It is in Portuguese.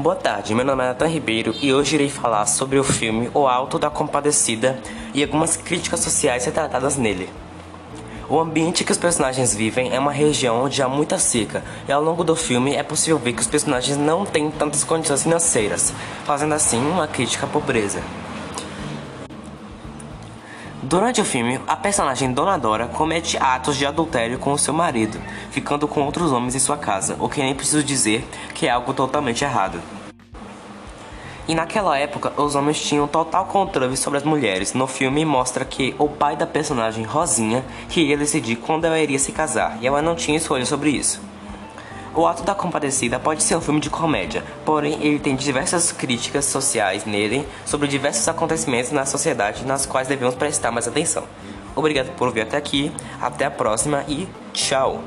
Boa tarde, meu nome é Nathan Ribeiro e hoje irei falar sobre o filme O Alto da Compadecida e algumas críticas sociais retratadas nele. O ambiente que os personagens vivem é uma região onde há muita seca, e ao longo do filme é possível ver que os personagens não têm tantas condições financeiras, fazendo assim uma crítica à pobreza. Durante o filme, a personagem Dona Dora comete atos de adultério com o seu marido, ficando com outros homens em sua casa, o que nem preciso dizer que é algo totalmente errado. E naquela época, os homens tinham total controle sobre as mulheres. No filme mostra que o pai da personagem Rosinha queria decidir quando ela iria se casar, e ela não tinha escolha sobre isso. O Ato da Compadecida pode ser um filme de comédia, porém ele tem diversas críticas sociais nele sobre diversos acontecimentos na sociedade nas quais devemos prestar mais atenção. Obrigado por vir até aqui, até a próxima e tchau!